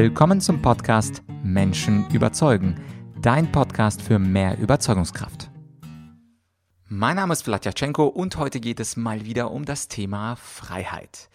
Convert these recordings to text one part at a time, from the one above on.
Willkommen zum Podcast Menschen überzeugen, dein Podcast für mehr Überzeugungskraft. Mein Name ist Vladyachenko und heute geht es mal wieder um das Thema Freiheit.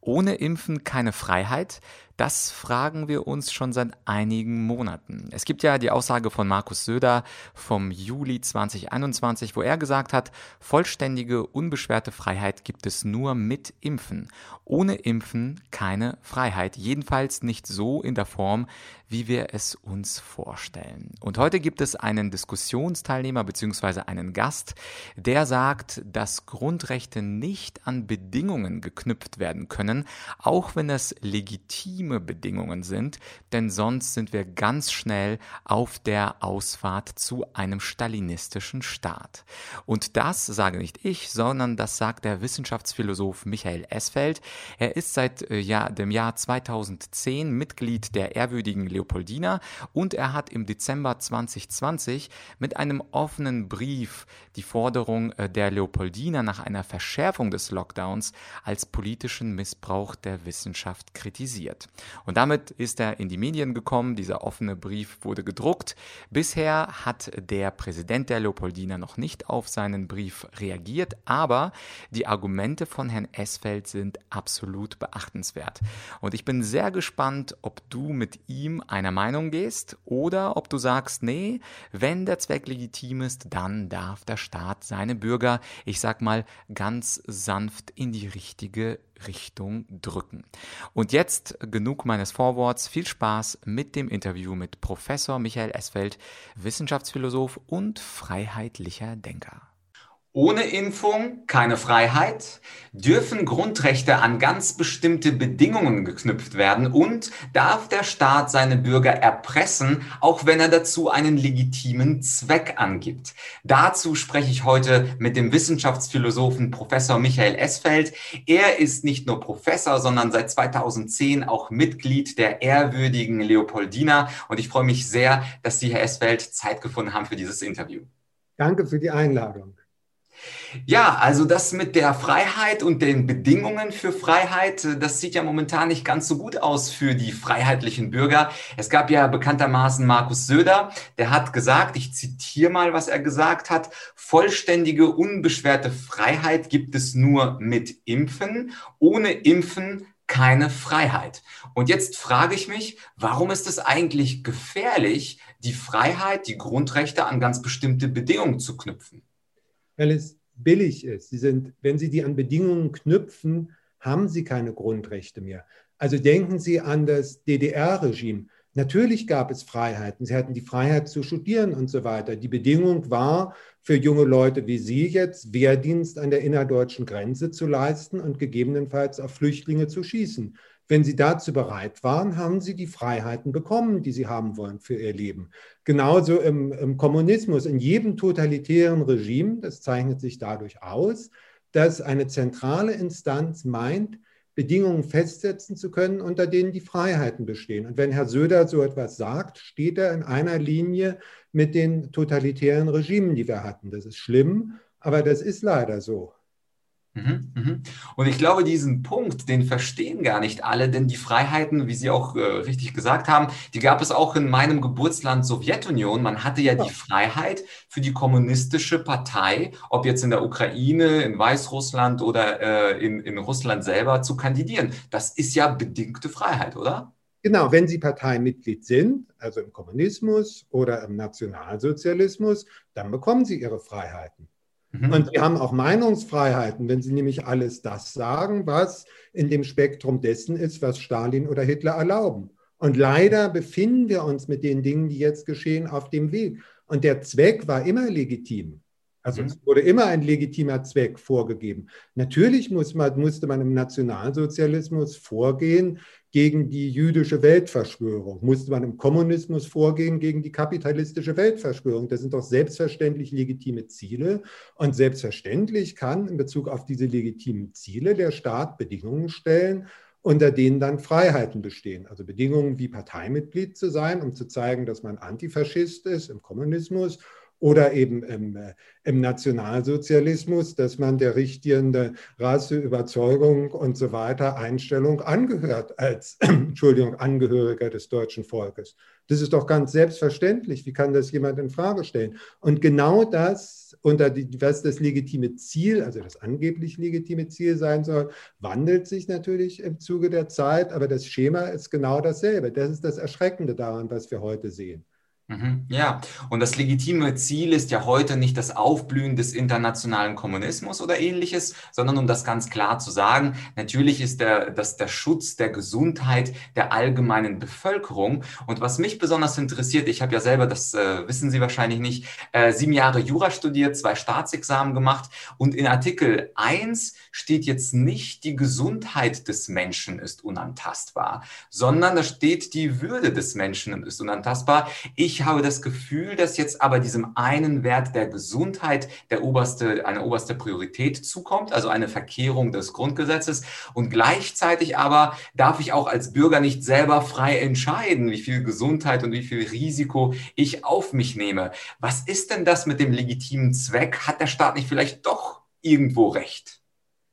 Ohne Impfen keine Freiheit? Das fragen wir uns schon seit einigen Monaten. Es gibt ja die Aussage von Markus Söder vom Juli 2021, wo er gesagt hat, vollständige, unbeschwerte Freiheit gibt es nur mit Impfen. Ohne Impfen keine Freiheit. Jedenfalls nicht so in der Form, wie wir es uns vorstellen. Und heute gibt es einen Diskussionsteilnehmer bzw. einen Gast, der sagt, dass Grundrechte nicht an Bedingungen geknüpft werden können, auch wenn es legitim legitime Bedingungen sind, denn sonst sind wir ganz schnell auf der Ausfahrt zu einem stalinistischen Staat. Und das sage nicht ich, sondern das sagt der Wissenschaftsphilosoph Michael Esfeld. Er ist seit äh, ja, dem Jahr 2010 Mitglied der ehrwürdigen Leopoldina und er hat im Dezember 2020 mit einem offenen Brief die Forderung äh, der Leopoldina nach einer Verschärfung des Lockdowns als politischen Missbrauch der Wissenschaft kritisiert. Und damit ist er in die Medien gekommen. Dieser offene Brief wurde gedruckt. Bisher hat der Präsident der Leopoldina noch nicht auf seinen Brief reagiert, aber die Argumente von Herrn Esfeld sind absolut beachtenswert. Und ich bin sehr gespannt, ob du mit ihm einer Meinung gehst oder ob du sagst, nee, wenn der Zweck legitim ist, dann darf der Staat seine Bürger, ich sag mal, ganz sanft in die richtige Richtung drücken. Und jetzt genug meines Vorworts. Viel Spaß mit dem Interview mit Professor Michael Esfeld, Wissenschaftsphilosoph und freiheitlicher Denker. Ohne Impfung keine Freiheit, dürfen Grundrechte an ganz bestimmte Bedingungen geknüpft werden und darf der Staat seine Bürger erpressen, auch wenn er dazu einen legitimen Zweck angibt. Dazu spreche ich heute mit dem Wissenschaftsphilosophen Professor Michael Esfeld. Er ist nicht nur Professor, sondern seit 2010 auch Mitglied der ehrwürdigen Leopoldina und ich freue mich sehr, dass Sie, Herr Esfeld, Zeit gefunden haben für dieses Interview. Danke für die Einladung. Ja, also das mit der Freiheit und den Bedingungen für Freiheit, äh, das sieht ja momentan nicht ganz so gut aus für die freiheitlichen Bürger. Es gab ja bekanntermaßen Markus Söder, der hat gesagt, ich zitiere mal, was er gesagt hat, vollständige, unbeschwerte Freiheit gibt es nur mit Impfen. Ohne Impfen keine Freiheit. Und jetzt frage ich mich, warum ist es eigentlich gefährlich, die Freiheit, die Grundrechte an ganz bestimmte Bedingungen zu knüpfen? Weil es billig ist. Sie sind, wenn Sie die an Bedingungen knüpfen, haben Sie keine Grundrechte mehr. Also denken Sie an das DDR-Regime. Natürlich gab es Freiheiten. Sie hatten die Freiheit zu studieren und so weiter. Die Bedingung war für junge Leute wie Sie jetzt, Wehrdienst an der innerdeutschen Grenze zu leisten und gegebenenfalls auf Flüchtlinge zu schießen. Wenn sie dazu bereit waren, haben sie die Freiheiten bekommen, die sie haben wollen für ihr Leben. Genauso im, im Kommunismus, in jedem totalitären Regime, das zeichnet sich dadurch aus, dass eine zentrale Instanz meint, Bedingungen festsetzen zu können, unter denen die Freiheiten bestehen. Und wenn Herr Söder so etwas sagt, steht er in einer Linie mit den totalitären Regimen, die wir hatten. Das ist schlimm, aber das ist leider so. Mhm, mhm. Und ich glaube, diesen Punkt, den verstehen gar nicht alle, denn die Freiheiten, wie Sie auch äh, richtig gesagt haben, die gab es auch in meinem Geburtsland Sowjetunion. Man hatte ja die Freiheit für die kommunistische Partei, ob jetzt in der Ukraine, in Weißrussland oder äh, in, in Russland selber zu kandidieren. Das ist ja bedingte Freiheit, oder? Genau, wenn Sie Parteimitglied sind, also im Kommunismus oder im Nationalsozialismus, dann bekommen Sie Ihre Freiheiten. Mhm. Und sie haben auch Meinungsfreiheiten, wenn sie nämlich alles das sagen, was in dem Spektrum dessen ist, was Stalin oder Hitler erlauben. Und leider befinden wir uns mit den Dingen, die jetzt geschehen, auf dem Weg. Und der Zweck war immer legitim. Also mhm. es wurde immer ein legitimer Zweck vorgegeben. Natürlich muss man, musste man im Nationalsozialismus vorgehen gegen die jüdische Weltverschwörung, musste man im Kommunismus vorgehen gegen die kapitalistische Weltverschwörung. Das sind doch selbstverständlich legitime Ziele. Und selbstverständlich kann in Bezug auf diese legitimen Ziele der Staat Bedingungen stellen, unter denen dann Freiheiten bestehen. Also Bedingungen wie Parteimitglied zu sein, um zu zeigen, dass man Antifaschist ist im Kommunismus oder eben im, äh, im Nationalsozialismus, dass man der richtigen Rasse, Überzeugung und so weiter Einstellung angehört als Entschuldigung, Angehöriger des deutschen Volkes. Das ist doch ganz selbstverständlich. Wie kann das jemand in Frage stellen? Und genau das, unter die, was das legitime Ziel, also das angeblich legitime Ziel sein soll, wandelt sich natürlich im Zuge der Zeit, aber das Schema ist genau dasselbe. Das ist das Erschreckende daran, was wir heute sehen. Mhm. Ja, und das legitime Ziel ist ja heute nicht das Aufblühen des internationalen Kommunismus oder ähnliches, sondern um das ganz klar zu sagen, natürlich ist der, das der Schutz der Gesundheit der allgemeinen Bevölkerung. Und was mich besonders interessiert, ich habe ja selber, das äh, wissen Sie wahrscheinlich nicht, äh, sieben Jahre Jura studiert, zwei Staatsexamen gemacht und in Artikel 1 steht jetzt nicht die Gesundheit des Menschen ist unantastbar, sondern da steht die Würde des Menschen ist unantastbar. Ich ich habe das Gefühl, dass jetzt aber diesem einen Wert der Gesundheit der oberste, eine oberste Priorität zukommt, also eine Verkehrung des Grundgesetzes. Und gleichzeitig aber darf ich auch als Bürger nicht selber frei entscheiden, wie viel Gesundheit und wie viel Risiko ich auf mich nehme. Was ist denn das mit dem legitimen Zweck? Hat der Staat nicht vielleicht doch irgendwo recht?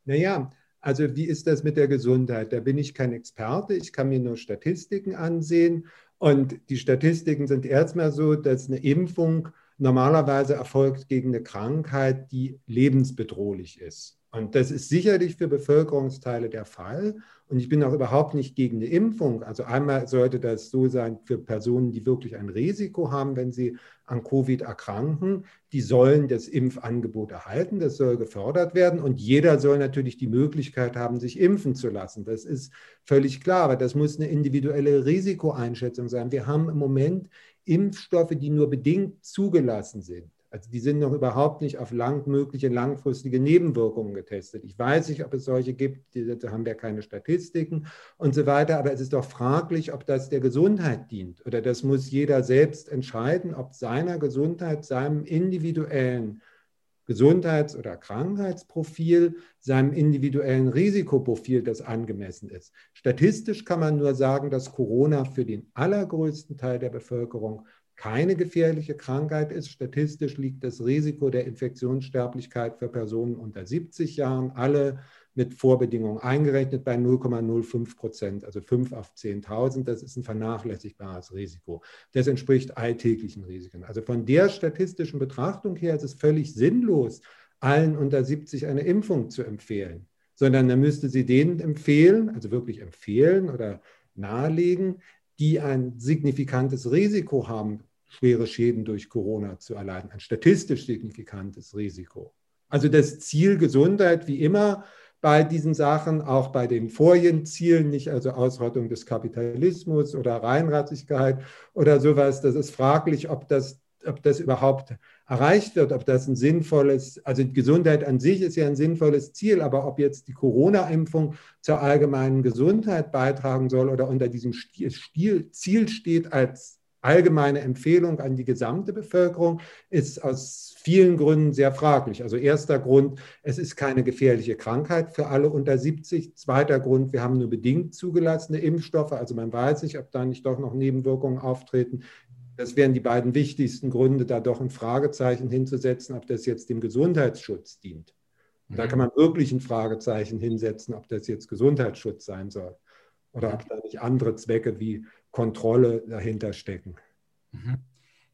Naja, also wie ist das mit der Gesundheit? Da bin ich kein Experte, ich kann mir nur Statistiken ansehen und die Statistiken sind erstmal so, dass eine Impfung normalerweise erfolgt gegen eine Krankheit, die lebensbedrohlich ist. Und das ist sicherlich für Bevölkerungsteile der Fall. Und ich bin auch überhaupt nicht gegen eine Impfung. Also einmal sollte das so sein für Personen, die wirklich ein Risiko haben, wenn sie an Covid erkranken. Die sollen das Impfangebot erhalten. Das soll gefördert werden. Und jeder soll natürlich die Möglichkeit haben, sich impfen zu lassen. Das ist völlig klar. Aber das muss eine individuelle Risikoeinschätzung sein. Wir haben im Moment Impfstoffe, die nur bedingt zugelassen sind. Also die sind noch überhaupt nicht auf lang, mögliche langfristige Nebenwirkungen getestet. Ich weiß nicht, ob es solche gibt, da haben wir keine Statistiken und so weiter, aber es ist doch fraglich, ob das der Gesundheit dient. Oder das muss jeder selbst entscheiden, ob seiner Gesundheit, seinem individuellen Gesundheits- oder Krankheitsprofil, seinem individuellen Risikoprofil, das angemessen ist. Statistisch kann man nur sagen, dass Corona für den allergrößten Teil der Bevölkerung keine gefährliche Krankheit ist. Statistisch liegt das Risiko der Infektionssterblichkeit für Personen unter 70 Jahren, alle mit Vorbedingungen eingerechnet, bei 0,05 Prozent, also 5 auf 10.000. Das ist ein vernachlässigbares Risiko. Das entspricht alltäglichen Risiken. Also von der statistischen Betrachtung her ist es völlig sinnlos, allen unter 70 eine Impfung zu empfehlen, sondern dann müsste sie denen empfehlen, also wirklich empfehlen oder nahelegen, die ein signifikantes Risiko haben, schwere Schäden durch Corona zu erleiden, ein statistisch signifikantes Risiko. Also das Ziel Gesundheit, wie immer bei diesen Sachen, auch bei den vorigen Zielen, nicht also Ausrottung des Kapitalismus oder Reinratzigkeit oder sowas, das ist fraglich, ob das, ob das überhaupt erreicht wird, ob das ein sinnvolles, also Gesundheit an sich ist ja ein sinnvolles Ziel, aber ob jetzt die Corona-Impfung zur allgemeinen Gesundheit beitragen soll oder unter diesem Stil, Ziel steht als allgemeine Empfehlung an die gesamte Bevölkerung, ist aus vielen Gründen sehr fraglich. Also erster Grund, es ist keine gefährliche Krankheit für alle unter 70. Zweiter Grund, wir haben nur bedingt zugelassene Impfstoffe, also man weiß nicht, ob da nicht doch noch Nebenwirkungen auftreten. Das wären die beiden wichtigsten Gründe, da doch ein Fragezeichen hinzusetzen, ob das jetzt dem Gesundheitsschutz dient. Und da mhm. kann man wirklich ein Fragezeichen hinsetzen, ob das jetzt Gesundheitsschutz sein soll oder ob da nicht andere Zwecke wie Kontrolle dahinter stecken. Mhm.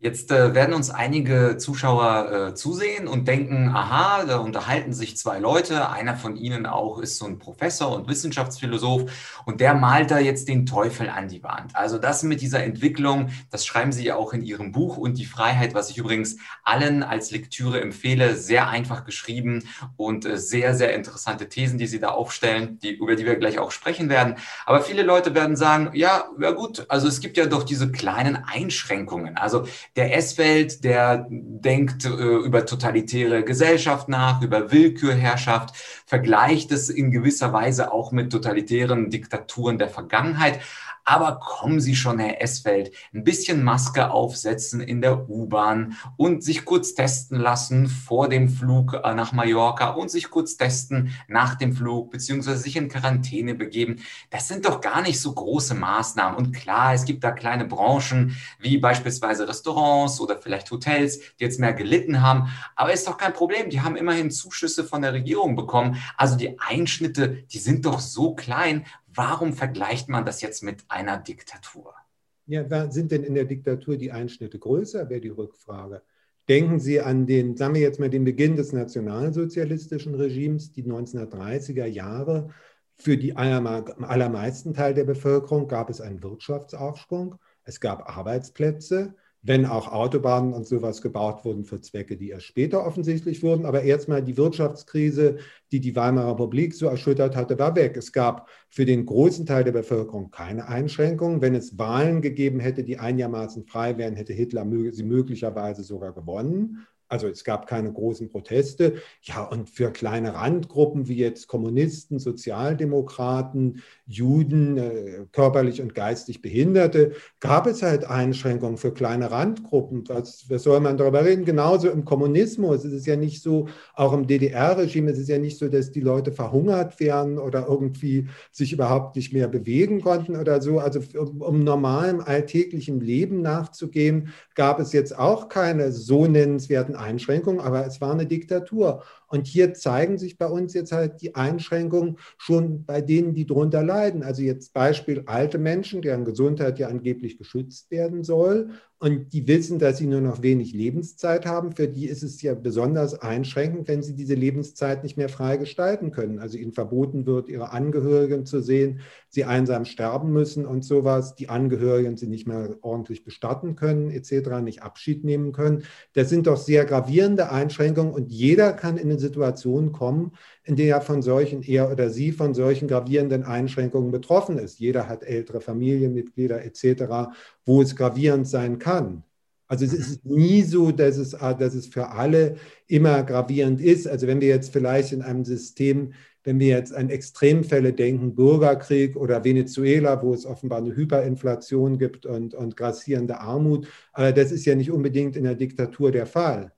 Jetzt äh, werden uns einige Zuschauer äh, zusehen und denken, aha, da unterhalten sich zwei Leute. Einer von ihnen auch ist so ein Professor und Wissenschaftsphilosoph und der malt da jetzt den Teufel an die Wand. Also das mit dieser Entwicklung, das schreiben Sie ja auch in Ihrem Buch und die Freiheit, was ich übrigens allen als Lektüre empfehle, sehr einfach geschrieben und äh, sehr, sehr interessante Thesen, die Sie da aufstellen, die, über die wir gleich auch sprechen werden. Aber viele Leute werden sagen, ja, ja gut, also es gibt ja doch diese kleinen Einschränkungen. Also der S-Welt, der denkt äh, über totalitäre Gesellschaft nach, über Willkürherrschaft. vergleicht es in gewisser Weise auch mit totalitären Diktaturen der Vergangenheit. Aber kommen Sie schon, Herr Esfeld, ein bisschen Maske aufsetzen in der U-Bahn und sich kurz testen lassen vor dem Flug äh, nach Mallorca und sich kurz testen nach dem Flug, beziehungsweise sich in Quarantäne begeben. Das sind doch gar nicht so große Maßnahmen. Und klar, es gibt da kleine Branchen, wie beispielsweise Restaurants oder vielleicht Hotels, die jetzt mehr gelitten haben. Aber ist doch kein Problem. Die haben immerhin Zuschüsse von der Regierung bekommen. Also die Einschnitte, die sind doch so klein. Warum vergleicht man das jetzt mit einer Diktatur? Ja, sind denn in der Diktatur die Einschnitte größer, wäre die Rückfrage. Denken Sie an den, sagen wir jetzt mal, den Beginn des nationalsozialistischen Regimes, die 1930er Jahre. Für die allermeisten Teil der Bevölkerung gab es einen Wirtschaftsaufschwung, es gab Arbeitsplätze, wenn auch Autobahnen und sowas gebaut wurden für Zwecke, die erst später offensichtlich wurden. Aber erstmal die Wirtschaftskrise, die die Weimarer Republik so erschüttert hatte, war weg. Es gab für den großen Teil der Bevölkerung keine Einschränkungen. Wenn es Wahlen gegeben hätte, die einigermaßen frei wären, hätte Hitler sie möglicherweise sogar gewonnen. Also es gab keine großen Proteste. Ja, und für kleine Randgruppen wie jetzt Kommunisten, Sozialdemokraten, Juden, äh, körperlich und geistig Behinderte, gab es halt Einschränkungen für kleine Randgruppen. Was, was soll man darüber reden? Genauso im Kommunismus ist es ja nicht so, auch im DDR-Regime ist es ja nicht so, dass die Leute verhungert wären oder irgendwie sich überhaupt nicht mehr bewegen konnten oder so. Also um, um normalem alltäglichen Leben nachzugehen, gab es jetzt auch keine so nennenswerten Einschränkungen, aber es war eine Diktatur. Und hier zeigen sich bei uns jetzt halt die Einschränkungen schon bei denen, die darunter leiden. Also jetzt Beispiel alte Menschen, deren Gesundheit ja angeblich geschützt werden soll und die wissen, dass sie nur noch wenig Lebenszeit haben. Für die ist es ja besonders einschränkend, wenn sie diese Lebenszeit nicht mehr frei gestalten können. Also ihnen verboten wird, ihre Angehörigen zu sehen, sie einsam sterben müssen und sowas, die Angehörigen sie nicht mehr ordentlich bestatten können, etc., nicht Abschied nehmen können. Das sind doch sehr gravierende Einschränkungen und jeder kann in eine Situation kommen, in der er von solchen, er oder sie von solchen gravierenden Einschränkungen betroffen ist. Jeder hat ältere Familienmitglieder etc., wo es gravierend sein kann. Also es ist nie so, dass es, dass es für alle immer gravierend ist. Also wenn wir jetzt vielleicht in einem System, wenn wir jetzt an Extremfälle denken, Bürgerkrieg oder Venezuela, wo es offenbar eine Hyperinflation gibt und, und grassierende Armut, aber das ist ja nicht unbedingt in der Diktatur der Fall.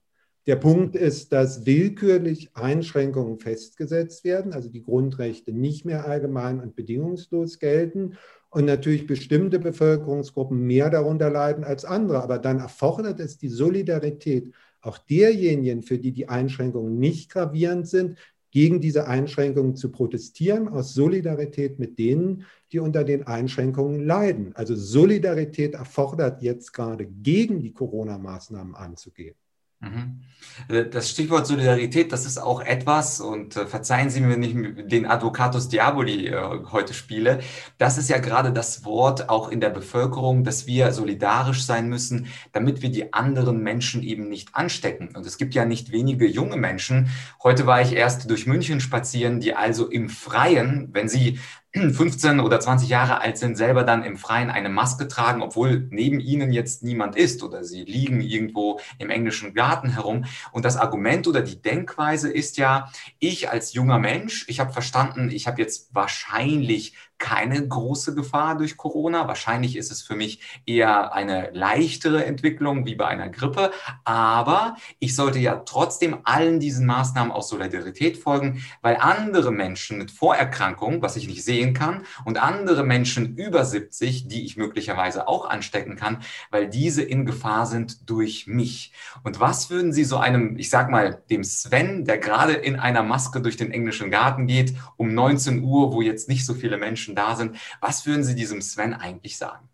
Der Punkt ist, dass willkürlich Einschränkungen festgesetzt werden, also die Grundrechte nicht mehr allgemein und bedingungslos gelten und natürlich bestimmte Bevölkerungsgruppen mehr darunter leiden als andere. Aber dann erfordert es die Solidarität auch derjenigen, für die die Einschränkungen nicht gravierend sind, gegen diese Einschränkungen zu protestieren, aus Solidarität mit denen, die unter den Einschränkungen leiden. Also Solidarität erfordert jetzt gerade gegen die Corona-Maßnahmen anzugehen. Mhm. Äh, das Stichwort Solidarität, das ist auch etwas, und äh, verzeihen Sie mir, wenn ich den Advocatus Diaboli äh, heute spiele, das ist ja gerade das Wort auch in der Bevölkerung, dass wir solidarisch sein müssen, damit wir die anderen Menschen eben nicht anstecken. Und es gibt ja nicht wenige junge Menschen. Heute war ich erst durch München spazieren, die also im Freien, wenn sie 15 oder 20 Jahre alt sind, selber dann im Freien eine Maske tragen, obwohl neben ihnen jetzt niemand ist oder sie liegen irgendwo im englischen Garten herum. Und das Argument oder die Denkweise ist ja, ich als junger Mensch, ich habe verstanden, ich habe jetzt wahrscheinlich keine große Gefahr durch Corona. Wahrscheinlich ist es für mich eher eine leichtere Entwicklung wie bei einer Grippe. Aber ich sollte ja trotzdem allen diesen Maßnahmen aus Solidarität folgen, weil andere Menschen mit Vorerkrankungen, was ich nicht sehen kann, und andere Menschen über 70, die ich möglicherweise auch anstecken kann, weil diese in Gefahr sind durch mich. Und was würden Sie so einem, ich sag mal, dem Sven, der gerade in einer Maske durch den englischen Garten geht, um 19 Uhr, wo jetzt nicht so viele Menschen Menschen da sind. Was würden Sie diesem Sven eigentlich sagen?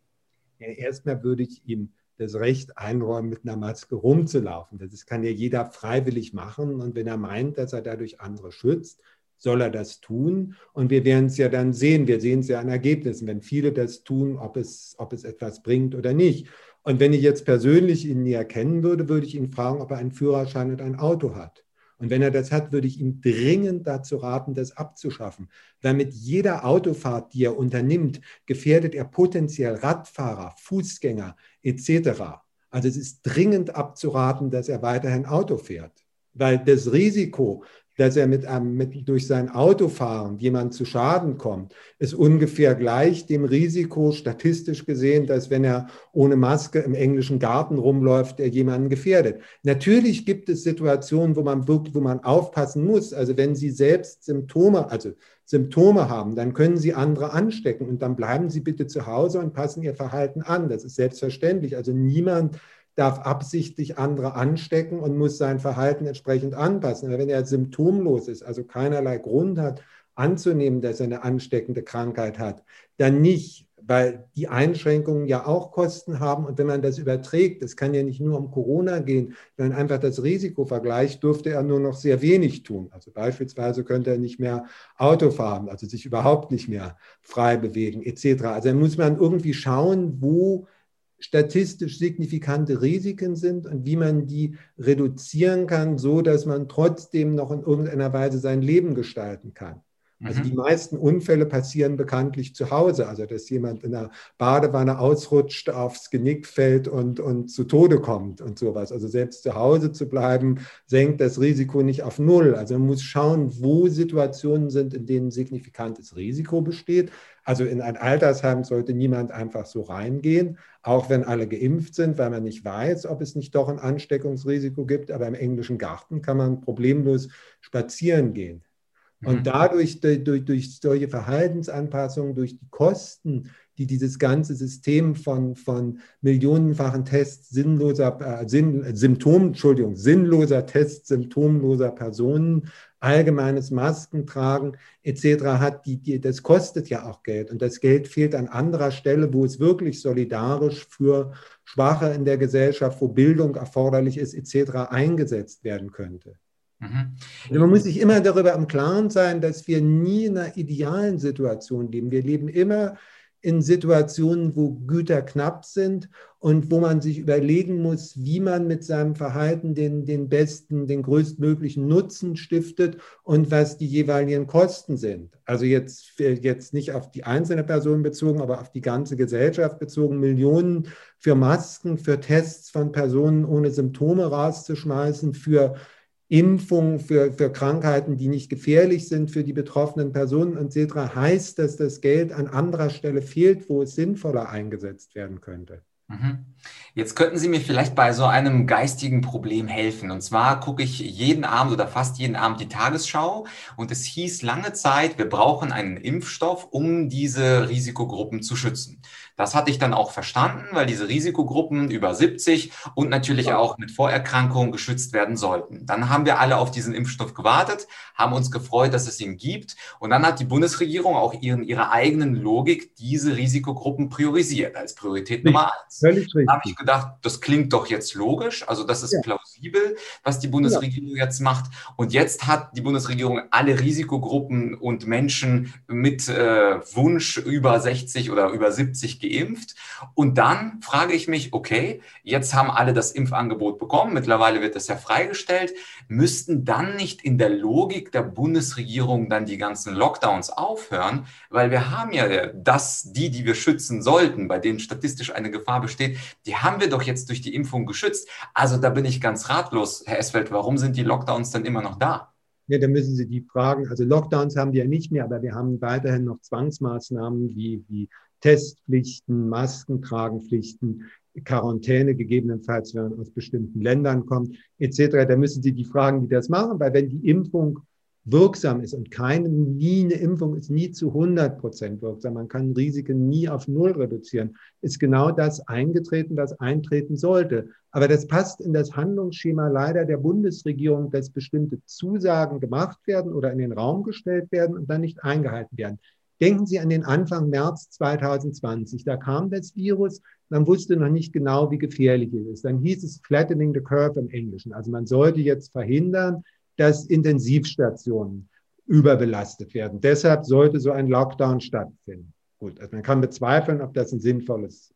Ja, erstmal würde ich ihm das Recht einräumen, mit einer Maske rumzulaufen. Das kann ja jeder freiwillig machen. Und wenn er meint, dass er dadurch andere schützt, soll er das tun. Und wir werden es ja dann sehen. Wir sehen es ja an Ergebnissen, wenn viele das tun, ob es, ob es etwas bringt oder nicht. Und wenn ich jetzt persönlich ihn näher kennen würde, würde ich ihn fragen, ob er einen Führerschein und ein Auto hat. Und wenn er das hat, würde ich ihm dringend dazu raten, das abzuschaffen. Weil mit jeder Autofahrt, die er unternimmt, gefährdet er potenziell Radfahrer, Fußgänger etc. Also es ist dringend abzuraten, dass er weiterhin Auto fährt. Weil das Risiko, dass er mit, einem, mit durch sein Autofahren jemand zu Schaden kommt, ist ungefähr gleich dem Risiko statistisch gesehen, dass wenn er ohne Maske im englischen Garten rumläuft, er jemanden gefährdet. Natürlich gibt es Situationen, wo man wirklich, wo man aufpassen muss. Also wenn Sie selbst Symptome, also Symptome haben, dann können Sie andere anstecken und dann bleiben Sie bitte zu Hause und passen Ihr Verhalten an. Das ist selbstverständlich. Also niemand darf absichtlich andere anstecken und muss sein Verhalten entsprechend anpassen. Aber wenn er symptomlos ist, also keinerlei Grund hat, anzunehmen, dass er eine ansteckende Krankheit hat, dann nicht, weil die Einschränkungen ja auch Kosten haben. Und wenn man das überträgt, es kann ja nicht nur um Corona gehen, man einfach das Risiko vergleicht, dürfte er nur noch sehr wenig tun. Also beispielsweise könnte er nicht mehr Auto fahren, also sich überhaupt nicht mehr frei bewegen, etc. Also muss man irgendwie schauen, wo statistisch signifikante Risiken sind und wie man die reduzieren kann, so dass man trotzdem noch in irgendeiner Weise sein Leben gestalten kann. Also die mhm. meisten Unfälle passieren bekanntlich zu Hause. Also dass jemand in der Badewanne ausrutscht, aufs Genick fällt und, und zu Tode kommt und sowas. Also selbst zu Hause zu bleiben, senkt das Risiko nicht auf Null. Also man muss schauen, wo Situationen sind, in denen signifikantes Risiko besteht. Also in ein Altersheim sollte niemand einfach so reingehen, auch wenn alle geimpft sind, weil man nicht weiß, ob es nicht doch ein Ansteckungsrisiko gibt. Aber im englischen Garten kann man problemlos spazieren gehen. Und mhm. dadurch, durch, durch solche Verhaltensanpassungen, durch die Kosten, die dieses ganze System von, von millionenfachen Tests sinnloser äh, Sinn, Symptom, Entschuldigung, sinnloser Tests symptomloser Personen, allgemeines Maskentragen etc. hat, die, die, das kostet ja auch Geld. Und das Geld fehlt an anderer Stelle, wo es wirklich solidarisch für Schwache in der Gesellschaft, wo Bildung erforderlich ist etc. eingesetzt werden könnte. Mhm. Also man muss sich immer darüber im Klaren sein, dass wir nie in einer idealen Situation leben. Wir leben immer in Situationen, wo Güter knapp sind und wo man sich überlegen muss, wie man mit seinem Verhalten den, den besten, den größtmöglichen Nutzen stiftet und was die jeweiligen Kosten sind. Also jetzt, jetzt nicht auf die einzelne Person bezogen, aber auf die ganze Gesellschaft bezogen, Millionen für Masken, für Tests von Personen ohne Symptome rauszuschmeißen, für Impfung für, für Krankheiten, die nicht gefährlich sind für die betroffenen Personen etc., heißt, dass das Geld an anderer Stelle fehlt, wo es sinnvoller eingesetzt werden könnte. Mhm. Jetzt könnten Sie mir vielleicht bei so einem geistigen Problem helfen. Und zwar gucke ich jeden Abend oder fast jeden Abend die Tagesschau und es hieß lange Zeit, wir brauchen einen Impfstoff, um diese Risikogruppen zu schützen. Das hatte ich dann auch verstanden, weil diese Risikogruppen über 70 und natürlich auch mit Vorerkrankungen geschützt werden sollten. Dann haben wir alle auf diesen Impfstoff gewartet, haben uns gefreut, dass es ihn gibt. Und dann hat die Bundesregierung auch in ihrer eigenen Logik diese Risikogruppen priorisiert als Priorität Nummer eins. Völlig richtig. Da habe ich gedacht, das klingt doch jetzt logisch. Also das ist ja. plausibel, was die Bundesregierung ja. jetzt macht. Und jetzt hat die Bundesregierung alle Risikogruppen und Menschen mit äh, Wunsch über 60 oder über 70 geimpft. Und dann frage ich mich, okay, jetzt haben alle das Impfangebot bekommen, mittlerweile wird das ja freigestellt, müssten dann nicht in der Logik der Bundesregierung dann die ganzen Lockdowns aufhören, weil wir haben ja das, die, die wir schützen sollten, bei denen statistisch eine Gefahr besteht, die haben wir doch jetzt durch die Impfung geschützt. Also da bin ich ganz ratlos, Herr Esfeld, warum sind die Lockdowns dann immer noch da? Ja, da müssen Sie die fragen. Also Lockdowns haben wir ja nicht mehr, aber wir haben weiterhin noch Zwangsmaßnahmen wie, wie Testpflichten, Maskentragenpflichten, Quarantäne gegebenenfalls, wenn man aus bestimmten Ländern kommt, etc. Da müssen Sie die fragen, die das machen, weil wenn die Impfung wirksam ist und keine, nie eine Impfung ist nie zu 100 Prozent wirksam, man kann Risiken nie auf Null reduzieren, ist genau das eingetreten, was eintreten sollte. Aber das passt in das Handlungsschema leider der Bundesregierung, dass bestimmte Zusagen gemacht werden oder in den Raum gestellt werden und dann nicht eingehalten werden. Denken Sie an den Anfang März 2020. Da kam das Virus, man wusste noch nicht genau, wie gefährlich es ist. Dann hieß es flattening the curve im Englischen. Also man sollte jetzt verhindern, dass Intensivstationen überbelastet werden. Deshalb sollte so ein Lockdown stattfinden. Gut, also man kann bezweifeln, ob das ein sinnvolles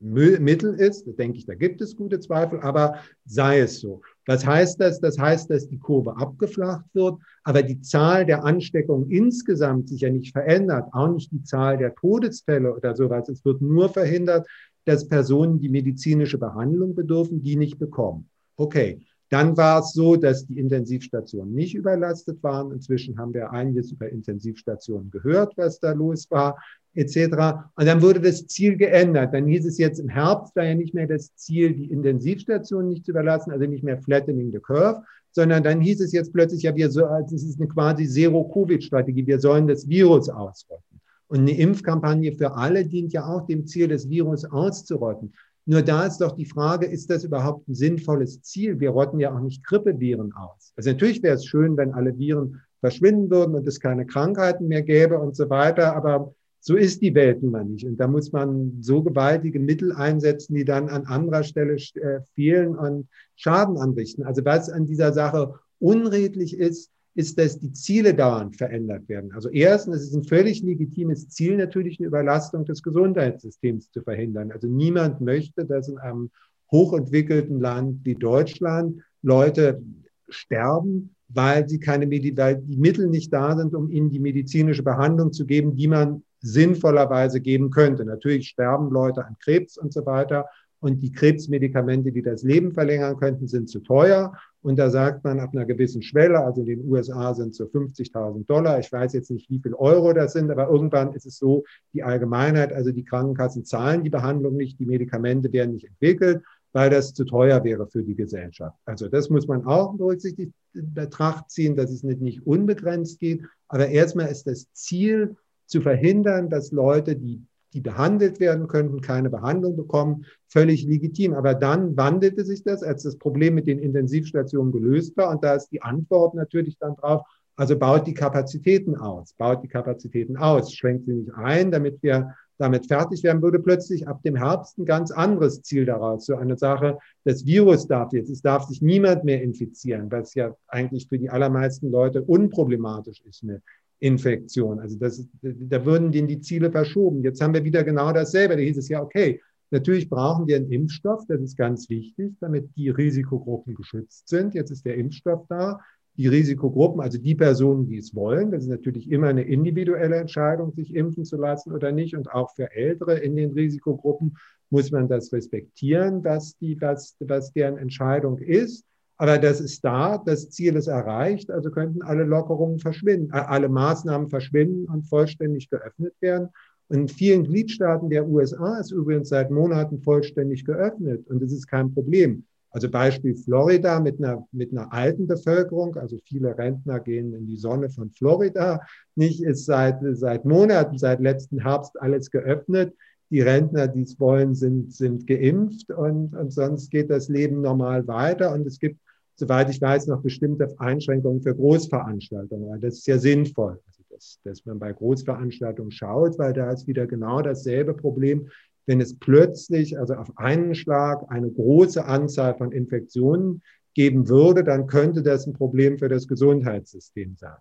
Mittel ist. Da denke ich, da gibt es gute Zweifel, aber sei es so. Was heißt das? Das heißt, dass die Kurve abgeflacht wird, aber die Zahl der Ansteckungen insgesamt sich ja nicht verändert, auch nicht die Zahl der Todesfälle oder sowas. Es wird nur verhindert, dass Personen, die medizinische Behandlung bedürfen, die nicht bekommen. Okay, Dann war es so, dass die Intensivstationen nicht überlastet waren. Inzwischen haben wir einiges über Intensivstationen gehört, was da los war, etc. Und dann wurde das Ziel geändert. Dann hieß es jetzt im Herbst war ja nicht mehr das Ziel, die Intensivstationen nicht zu überlassen, also nicht mehr flattening the curve, sondern dann hieß es jetzt plötzlich, ja, wir so, also es ist eine quasi Zero-Covid-Strategie, wir sollen das Virus ausrotten. Und eine Impfkampagne für alle dient ja auch dem Ziel, das Virus auszurotten. Nur da ist doch die Frage, ist das überhaupt ein sinnvolles Ziel? Wir rotten ja auch nicht Grippeviren aus. Also natürlich wäre es schön, wenn alle Viren verschwinden würden und es keine Krankheiten mehr gäbe und so weiter, aber so ist die Welt nun mal nicht. Und da muss man so gewaltige Mittel einsetzen, die dann an anderer Stelle äh, fehlen und Schaden anrichten. Also was an dieser Sache unredlich ist, ist, dass die Ziele dauernd verändert werden. Also erstens, es ist ein völlig legitimes Ziel, natürlich eine Überlastung des Gesundheitssystems zu verhindern. Also niemand möchte, dass in einem hochentwickelten Land wie Deutschland Leute sterben, weil sie keine Medi weil die Mittel nicht da sind, um ihnen die medizinische Behandlung zu geben, die man sinnvollerweise geben könnte. Natürlich sterben Leute an Krebs und so weiter. Und die Krebsmedikamente, die das Leben verlängern könnten, sind zu teuer. Und da sagt man ab einer gewissen Schwelle, also in den USA sind es so 50.000 Dollar. Ich weiß jetzt nicht, wie viel Euro das sind, aber irgendwann ist es so, die Allgemeinheit, also die Krankenkassen zahlen die Behandlung nicht, die Medikamente werden nicht entwickelt, weil das zu teuer wäre für die Gesellschaft. Also das muss man auch berücksichtigt in Betracht ziehen, dass es nicht, unbegrenzt geht. Aber erstmal ist das Ziel zu verhindern, dass Leute, die die behandelt werden könnten, keine Behandlung bekommen, völlig legitim. Aber dann wandelte sich das, als das Problem mit den Intensivstationen gelöst war. Und da ist die Antwort natürlich dann drauf, also baut die Kapazitäten aus, baut die Kapazitäten aus, schränkt sie nicht ein, damit wir damit fertig werden, würde plötzlich ab dem Herbst ein ganz anderes Ziel daraus. So eine Sache, das Virus darf jetzt, es darf sich niemand mehr infizieren, was ja eigentlich für die allermeisten Leute unproblematisch ist, eine Infektion. Also das, da würden denen die Ziele verschoben. Jetzt haben wir wieder genau dasselbe. Da hieß es ja, okay, natürlich brauchen wir einen Impfstoff, das ist ganz wichtig, damit die Risikogruppen geschützt sind. Jetzt ist der Impfstoff da. Die Risikogruppen, also die Personen, die es wollen, das ist natürlich immer eine individuelle Entscheidung, sich impfen zu lassen oder nicht. Und auch für Ältere in den Risikogruppen muss man das respektieren, was, die, was, was deren Entscheidung ist. Aber das ist da, das Ziel ist erreicht, also könnten alle Lockerungen verschwinden, äh, alle Maßnahmen verschwinden und vollständig geöffnet werden. Und in vielen Gliedstaaten der USA ist übrigens seit Monaten vollständig geöffnet und es ist kein Problem. Also Beispiel Florida mit einer, mit einer alten Bevölkerung, also viele Rentner gehen in die Sonne von Florida, nicht ist seit, seit Monaten, seit letzten Herbst alles geöffnet. Die Rentner, die es wollen, sind, sind geimpft und, und sonst geht das Leben normal weiter. Und es gibt soweit ich weiß, noch bestimmte Einschränkungen für Großveranstaltungen. Das ist ja sinnvoll, also dass man bei Großveranstaltungen schaut, weil da ist wieder genau dasselbe Problem. Wenn es plötzlich, also auf einen Schlag, eine große Anzahl von Infektionen geben würde, dann könnte das ein Problem für das Gesundheitssystem sein.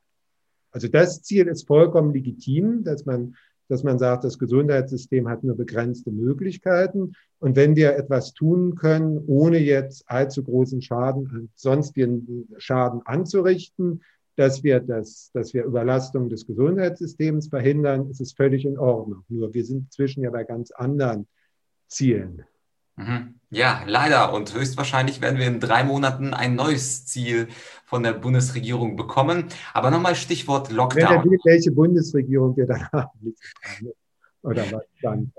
Also das Ziel ist vollkommen legitim, dass man dass man sagt, das Gesundheitssystem hat nur begrenzte Möglichkeiten. Und wenn wir etwas tun können, ohne jetzt allzu großen Schaden, sonstigen Schaden anzurichten, dass wir, das, dass wir Überlastung des Gesundheitssystems verhindern, ist es völlig in Ordnung. Nur wir sind zwischen ja bei ganz anderen Zielen. Mhm. Ja, leider. Und höchstwahrscheinlich werden wir in drei Monaten ein neues Ziel von der Bundesregierung bekommen. Aber nochmal Stichwort Lockdown. Welche Bundesregierung wir da haben. Oder was dann?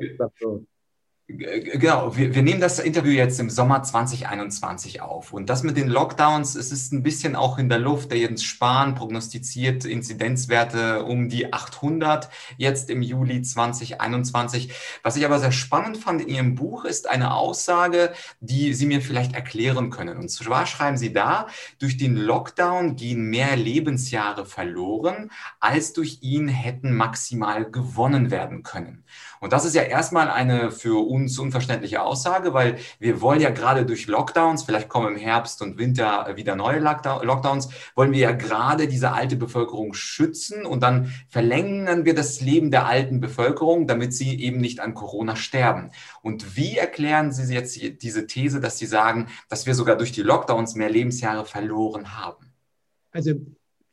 Genau, wir, wir nehmen das Interview jetzt im Sommer 2021 auf. Und das mit den Lockdowns, es ist ein bisschen auch in der Luft. Der Jens Spahn prognostiziert Inzidenzwerte um die 800 jetzt im Juli 2021. Was ich aber sehr spannend fand in Ihrem Buch ist eine Aussage, die Sie mir vielleicht erklären können. Und zwar schreiben Sie da, durch den Lockdown gehen mehr Lebensjahre verloren, als durch ihn hätten maximal gewonnen werden können. Und das ist ja erstmal eine für uns unverständliche Aussage, weil wir wollen ja gerade durch Lockdowns, vielleicht kommen im Herbst und Winter wieder neue Lockdowns, wollen wir ja gerade diese alte Bevölkerung schützen und dann verlängern wir das Leben der alten Bevölkerung, damit sie eben nicht an Corona sterben. Und wie erklären Sie jetzt diese These, dass Sie sagen, dass wir sogar durch die Lockdowns mehr Lebensjahre verloren haben? Also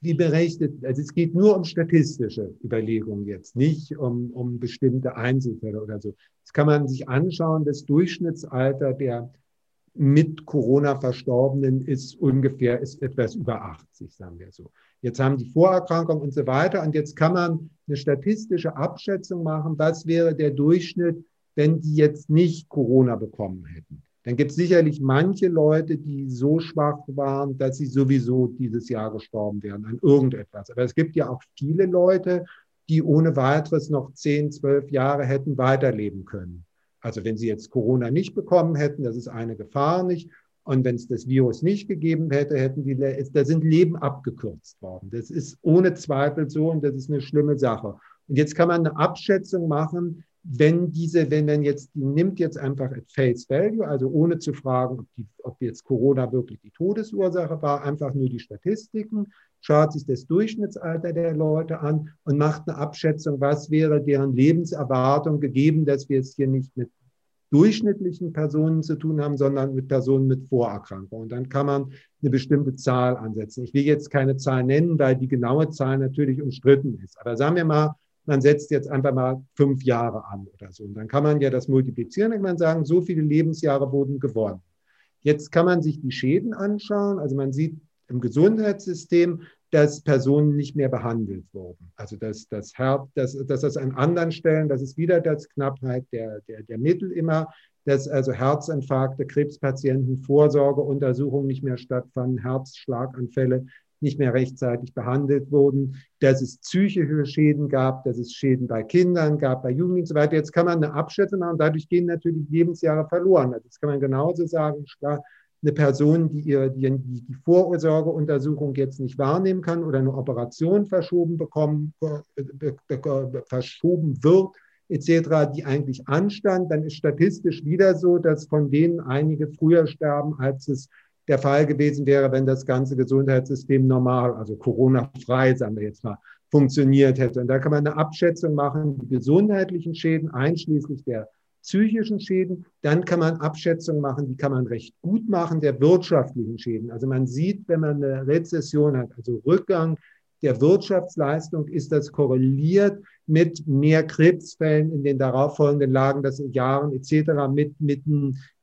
wie berechnet, also es geht nur um statistische Überlegungen jetzt, nicht um, um bestimmte Einzelfälle oder so. Das kann man sich anschauen, das Durchschnittsalter der mit Corona Verstorbenen ist ungefähr ist etwas über 80, sagen wir so. Jetzt haben die Vorerkrankungen und so weiter. Und jetzt kann man eine statistische Abschätzung machen, was wäre der Durchschnitt, wenn die jetzt nicht Corona bekommen hätten. Dann gibt es sicherlich manche Leute, die so schwach waren, dass sie sowieso dieses Jahr gestorben wären an irgendetwas. Aber es gibt ja auch viele Leute, die ohne weiteres noch 10, 12 Jahre hätten weiterleben können. Also wenn sie jetzt Corona nicht bekommen hätten, das ist eine Gefahr nicht. Und wenn es das Virus nicht gegeben hätte, hätten die, da sind Leben abgekürzt worden. Das ist ohne Zweifel so und das ist eine schlimme Sache. Und jetzt kann man eine Abschätzung machen, wenn diese, wenn man jetzt, die nimmt jetzt einfach at face value, also ohne zu fragen, ob, die, ob jetzt Corona wirklich die Todesursache war, einfach nur die Statistiken, schaut sich das Durchschnittsalter der Leute an und macht eine Abschätzung, was wäre deren Lebenserwartung gegeben, dass wir es hier nicht mit durchschnittlichen Personen zu tun haben, sondern mit Personen mit Vorerkrankungen. Und dann kann man eine bestimmte Zahl ansetzen. Ich will jetzt keine Zahl nennen, weil die genaue Zahl natürlich umstritten ist. Aber sagen wir mal, man setzt jetzt einfach mal fünf Jahre an oder so. Und dann kann man ja das multiplizieren, dann kann man sagen, so viele Lebensjahre wurden gewonnen. Jetzt kann man sich die Schäden anschauen. Also man sieht im Gesundheitssystem, dass Personen nicht mehr behandelt wurden. Also dass, das Herz, dass, dass das an anderen Stellen, das ist wieder das Knappheit der, der, der Mittel immer, dass also Herzinfarkte, Krebspatienten, Vorsorgeuntersuchungen nicht mehr stattfanden, Herzschlaganfälle nicht mehr rechtzeitig behandelt wurden, dass es psychische Schäden gab, dass es Schäden bei Kindern gab, bei Jugendlichen und so weiter. Jetzt kann man eine Abschätzung machen, dadurch gehen natürlich Lebensjahre verloren. Also das kann man genauso sagen, eine Person, die, ihr, die, die Vorsorgeuntersuchung jetzt nicht wahrnehmen kann oder eine Operation verschoben bekommen, verschoben wird, etc., die eigentlich anstand, dann ist statistisch wieder so, dass von denen einige früher sterben, als es der Fall gewesen wäre, wenn das ganze Gesundheitssystem normal, also Corona-frei, sagen wir jetzt mal, funktioniert hätte. Und da kann man eine Abschätzung machen, die gesundheitlichen Schäden einschließlich der psychischen Schäden. Dann kann man Abschätzungen machen, die kann man recht gut machen, der wirtschaftlichen Schäden. Also man sieht, wenn man eine Rezession hat, also Rückgang der Wirtschaftsleistung, ist das korreliert mit mehr Krebsfällen in den darauffolgenden Lagen, das Jahren etc., mit, mit,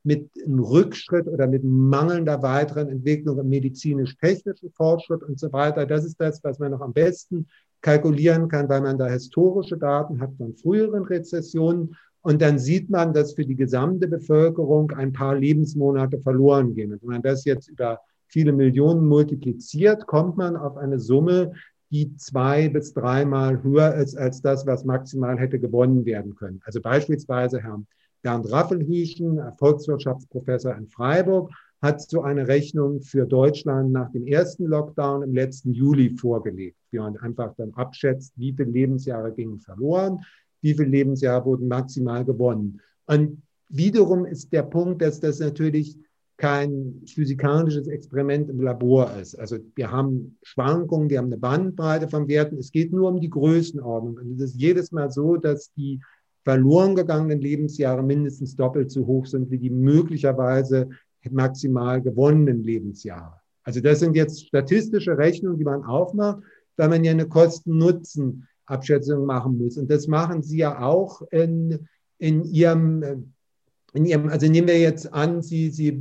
mit einem Rückschritt oder mit mangelnder weiteren Entwicklung im medizinisch-technischen Fortschritt und so weiter. Das ist das, was man noch am besten kalkulieren kann, weil man da historische Daten hat von früheren Rezessionen und dann sieht man, dass für die gesamte Bevölkerung ein paar Lebensmonate verloren gehen. Und wenn man das jetzt über viele Millionen multipliziert, kommt man auf eine Summe, die zwei bis dreimal höher ist als das, was maximal hätte gewonnen werden können. Also beispielsweise Herr Bernd Raffelhüschen, Volkswirtschaftsprofessor in Freiburg, hat so eine Rechnung für Deutschland nach dem ersten Lockdown im letzten Juli vorgelegt, wie man einfach dann abschätzt, wie viele Lebensjahre gingen verloren, wie viele Lebensjahre wurden maximal gewonnen. Und wiederum ist der Punkt, dass das natürlich kein physikalisches Experiment im Labor ist. Also wir haben Schwankungen, wir haben eine Bandbreite von Werten. Es geht nur um die Größenordnung. Und es ist jedes Mal so, dass die verloren gegangenen Lebensjahre mindestens doppelt so hoch sind wie die möglicherweise maximal gewonnenen Lebensjahre. Also das sind jetzt statistische Rechnungen, die man aufmacht, weil man ja eine Kosten-Nutzen Abschätzung machen muss. Und das machen Sie ja auch in, in Ihrem, Ihrem, also nehmen wir jetzt an, Sie, Sie,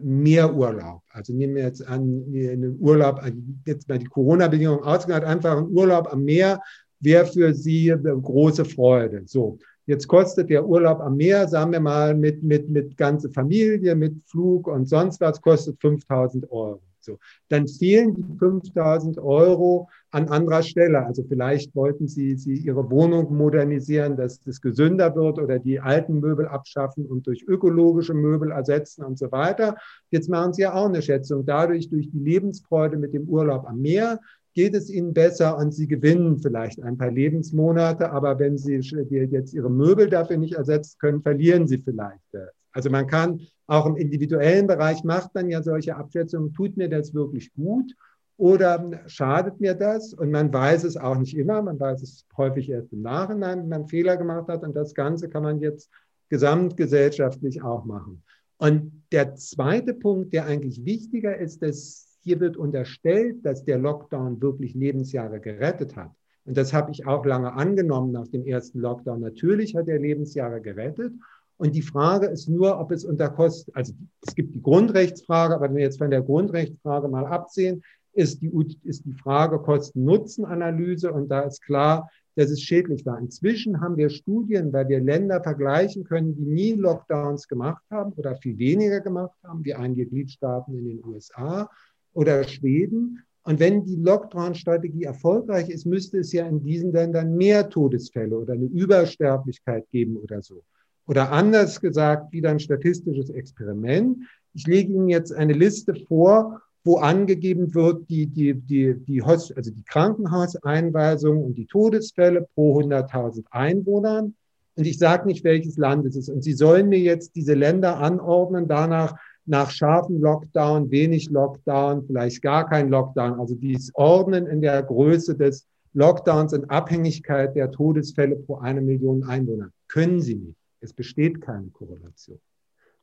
mehr Urlaub. Also nehmen wir jetzt an, einen Urlaub, jetzt mal die Corona-Bedingungen ausgegangen, einfach ein Urlaub am Meer wäre für Sie eine große Freude. So. Jetzt kostet der Urlaub am Meer, sagen wir mal, mit, mit, mit ganze Familie, mit Flug und sonst was, kostet 5000 Euro. So, dann fehlen die 5000 Euro an anderer Stelle. Also vielleicht wollten Sie, Sie Ihre Wohnung modernisieren, dass das gesünder wird oder die alten Möbel abschaffen und durch ökologische Möbel ersetzen und so weiter. Jetzt machen Sie ja auch eine Schätzung. Dadurch, durch die Lebensfreude mit dem Urlaub am Meer, geht es Ihnen besser und Sie gewinnen vielleicht ein paar Lebensmonate. Aber wenn Sie jetzt Ihre Möbel dafür nicht ersetzen können, verlieren Sie vielleicht. Also man kann auch im individuellen Bereich macht man ja solche Abschätzungen, tut mir das wirklich gut oder schadet mir das? Und man weiß es auch nicht immer, man weiß es häufig erst im Nachhinein, wenn man Fehler gemacht hat. Und das Ganze kann man jetzt gesamtgesellschaftlich auch machen. Und der zweite Punkt, der eigentlich wichtiger ist, dass hier wird unterstellt, dass der Lockdown wirklich Lebensjahre gerettet hat. Und das habe ich auch lange angenommen nach dem ersten Lockdown. Natürlich hat er Lebensjahre gerettet. Und die Frage ist nur, ob es unter Kosten, also es gibt die Grundrechtsfrage, aber wenn wir jetzt von der Grundrechtsfrage mal absehen, ist die, ist die Frage Kosten-Nutzen-Analyse und da ist klar, dass es schädlich war. Inzwischen haben wir Studien, weil wir Länder vergleichen können, die nie Lockdowns gemacht haben oder viel weniger gemacht haben, wie einige Gliedstaaten in den USA oder Schweden. Und wenn die Lockdown-Strategie erfolgreich ist, müsste es ja in diesen Ländern mehr Todesfälle oder eine Übersterblichkeit geben oder so. Oder anders gesagt, wieder ein statistisches Experiment. Ich lege Ihnen jetzt eine Liste vor, wo angegeben wird, die, die, die, die, also die Krankenhauseinweisung und die Todesfälle pro 100.000 Einwohnern. Und ich sage nicht, welches Land es ist. Und Sie sollen mir jetzt diese Länder anordnen, danach nach scharfen Lockdown, wenig Lockdown, vielleicht gar kein Lockdown. Also dies Ordnen in der Größe des Lockdowns in Abhängigkeit der Todesfälle pro eine Million Einwohner. Können Sie nicht. Es besteht keine Korrelation.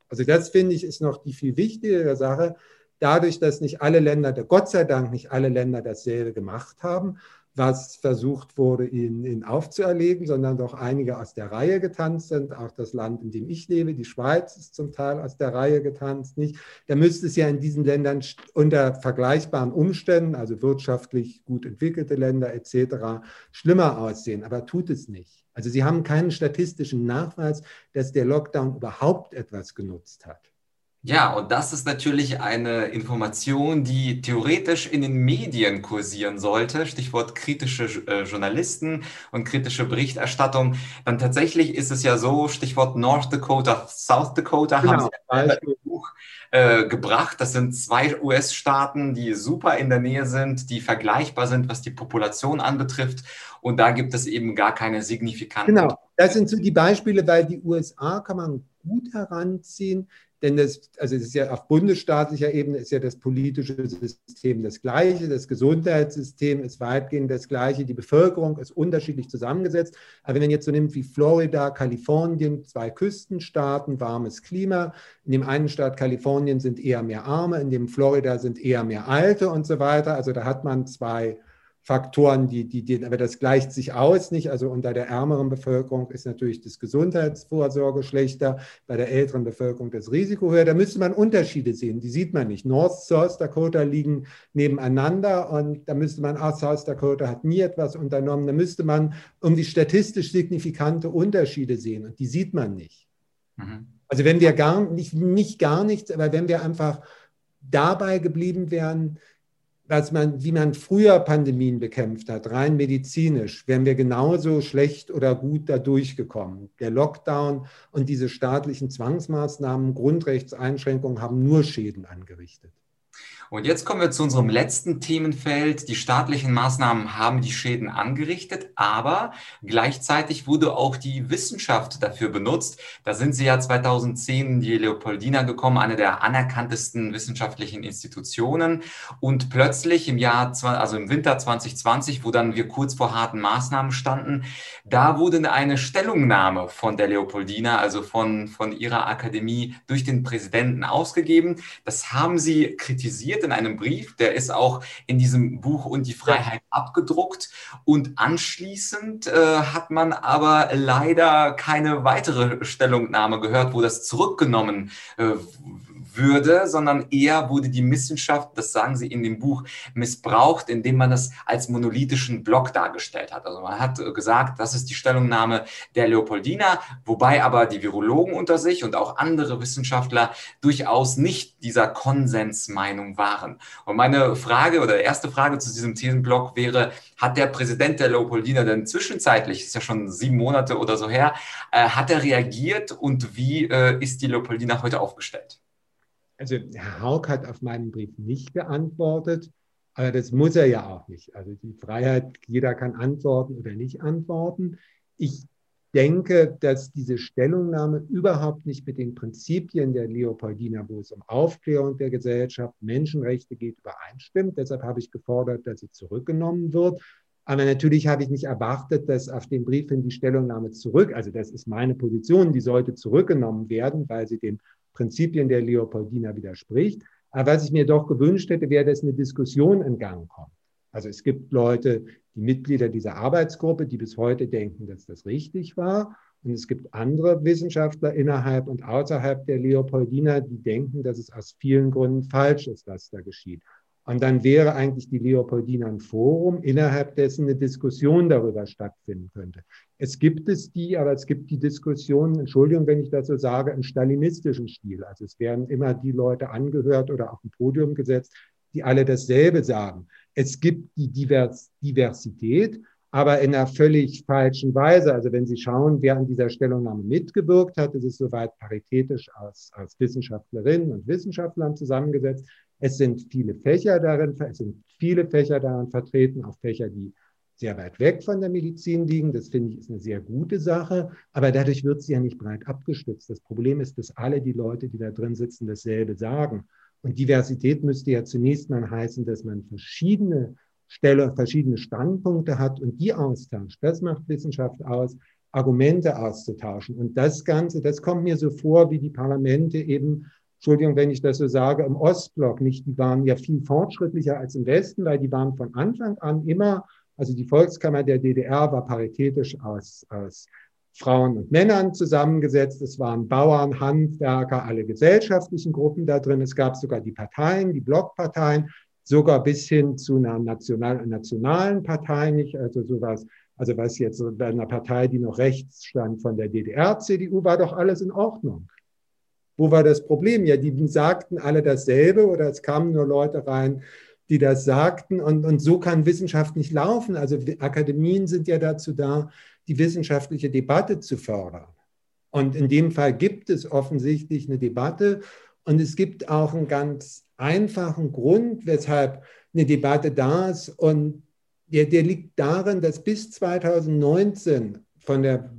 Also das finde ich ist noch die viel wichtigere Sache, dadurch, dass nicht alle Länder, Gott sei Dank nicht alle Länder dasselbe gemacht haben, was versucht wurde, ihnen, ihnen aufzuerlegen, sondern doch einige aus der Reihe getanzt sind. Auch das Land, in dem ich lebe, die Schweiz, ist zum Teil aus der Reihe getanzt. Nicht? Da müsste es ja in diesen Ländern unter vergleichbaren Umständen, also wirtschaftlich gut entwickelte Länder etc., schlimmer aussehen, aber tut es nicht. Also sie haben keinen statistischen Nachweis, dass der Lockdown überhaupt etwas genutzt hat. Ja, und das ist natürlich eine Information, die theoretisch in den Medien kursieren sollte. Stichwort kritische äh, Journalisten und kritische Berichterstattung. Dann tatsächlich ist es ja so, Stichwort North Dakota, South Dakota genau, haben Sie ein Buch äh, gebracht. Das sind zwei US-Staaten, die super in der Nähe sind, die vergleichbar sind, was die Population anbetrifft. Und da gibt es eben gar keine signifikanten. Genau, das sind so die Beispiele, weil die USA kann man gut heranziehen. Denn das, also es ist ja auf bundesstaatlicher Ebene ist ja das politische System das gleiche, das Gesundheitssystem ist weitgehend das gleiche, die Bevölkerung ist unterschiedlich zusammengesetzt. Aber wenn man jetzt so nimmt wie Florida, Kalifornien, zwei Küstenstaaten, warmes Klima, in dem einen Staat Kalifornien sind eher mehr Arme, in dem Florida sind eher mehr Alte und so weiter. Also da hat man zwei Faktoren, die, die, die, aber das gleicht sich aus nicht. Also unter der ärmeren Bevölkerung ist natürlich das Gesundheitsvorsorge schlechter, bei der älteren Bevölkerung das Risiko höher. Da müsste man Unterschiede sehen, die sieht man nicht. North South Dakota liegen nebeneinander und da müsste man, ah, South Dakota hat nie etwas unternommen. Da müsste man irgendwie statistisch signifikante Unterschiede sehen und die sieht man nicht. Mhm. Also wenn wir gar nicht, nicht gar nichts, aber wenn wir einfach dabei geblieben wären, was man, wie man früher Pandemien bekämpft hat, rein medizinisch, wären wir genauso schlecht oder gut da durchgekommen. Der Lockdown und diese staatlichen Zwangsmaßnahmen, Grundrechtseinschränkungen haben nur Schäden angerichtet. Und jetzt kommen wir zu unserem letzten Themenfeld. Die staatlichen Maßnahmen haben die Schäden angerichtet, aber gleichzeitig wurde auch die Wissenschaft dafür benutzt. Da sind sie ja 2010 in die Leopoldina gekommen, eine der anerkanntesten wissenschaftlichen Institutionen. Und plötzlich im Jahr, also im Winter 2020, wo dann wir kurz vor harten Maßnahmen standen, da wurde eine Stellungnahme von der Leopoldina, also von, von ihrer Akademie durch den Präsidenten ausgegeben. Das haben sie kritisiert formuliert in einem Brief, der ist auch in diesem Buch Und die Freiheit abgedruckt. Und anschließend äh, hat man aber leider keine weitere Stellungnahme gehört, wo das zurückgenommen äh, würde, sondern eher wurde die Wissenschaft, das sagen sie in dem Buch, missbraucht, indem man das als monolithischen Block dargestellt hat. Also man hat gesagt, das ist die Stellungnahme der Leopoldina, wobei aber die Virologen unter sich und auch andere Wissenschaftler durchaus nicht dieser Konsensmeinung waren. Und meine Frage oder erste Frage zu diesem Thesenblock wäre, hat der Präsident der Leopoldina denn zwischenzeitlich, ist ja schon sieben Monate oder so her, äh, hat er reagiert und wie äh, ist die Leopoldina heute aufgestellt? Also Herr Haug hat auf meinen Brief nicht geantwortet, aber das muss er ja auch nicht. Also die Freiheit, jeder kann antworten oder nicht antworten. Ich denke, dass diese Stellungnahme überhaupt nicht mit den Prinzipien der Leopoldina, wo es um Aufklärung der Gesellschaft, Menschenrechte geht, übereinstimmt. Deshalb habe ich gefordert, dass sie zurückgenommen wird. Aber natürlich habe ich nicht erwartet, dass auf den Brief hin die Stellungnahme zurück, also das ist meine Position, die sollte zurückgenommen werden, weil sie den Prinzipien der Leopoldina widerspricht. Aber was ich mir doch gewünscht hätte, wäre, dass eine Diskussion in Gang kommt. Also es gibt Leute, die Mitglieder dieser Arbeitsgruppe, die bis heute denken, dass das richtig war. Und es gibt andere Wissenschaftler innerhalb und außerhalb der Leopoldina, die denken, dass es aus vielen Gründen falsch ist, was da geschieht. Und dann wäre eigentlich die Leopoldina ein Forum, innerhalb dessen eine Diskussion darüber stattfinden könnte. Es gibt es die, aber es gibt die Diskussion, Entschuldigung, wenn ich das so sage, im stalinistischen Stil. Also es werden immer die Leute angehört oder auf ein Podium gesetzt, die alle dasselbe sagen. Es gibt die Divers Diversität, aber in einer völlig falschen Weise. Also wenn Sie schauen, wer an dieser Stellungnahme mitgewirkt hat, ist es soweit paritätisch aus, aus Wissenschaftlerinnen und Wissenschaftlern zusammengesetzt. Es sind viele Fächer darin, es sind viele Fächer darin vertreten, auch Fächer, die sehr weit weg von der Medizin liegen. Das finde ich ist eine sehr gute Sache, aber dadurch wird sie ja nicht breit abgestützt. Das Problem ist, dass alle die Leute, die da drin sitzen, dasselbe sagen. Und Diversität müsste ja zunächst mal heißen, dass man verschiedene Stelle, verschiedene Standpunkte hat und die austauscht. Das macht Wissenschaft aus, Argumente auszutauschen. Und das Ganze, das kommt mir so vor, wie die Parlamente eben Entschuldigung, wenn ich das so sage, im Ostblock nicht, die waren ja viel fortschrittlicher als im Westen, weil die waren von Anfang an immer, also die Volkskammer der DDR war paritätisch aus, aus Frauen und Männern zusammengesetzt. Es waren Bauern, Handwerker, alle gesellschaftlichen Gruppen da drin. Es gab sogar die Parteien, die Blockparteien, sogar bis hin zu einer national, nationalen Partei nicht, also sowas, also was jetzt bei einer Partei, die noch rechts stand von der DDR, CDU, war doch alles in Ordnung. Wo war das Problem? Ja, die sagten alle dasselbe oder es kamen nur Leute rein, die das sagten. Und, und so kann Wissenschaft nicht laufen. Also Akademien sind ja dazu da, die wissenschaftliche Debatte zu fördern. Und in dem Fall gibt es offensichtlich eine Debatte. Und es gibt auch einen ganz einfachen Grund, weshalb eine Debatte da ist. Und der, der liegt darin, dass bis 2019 von der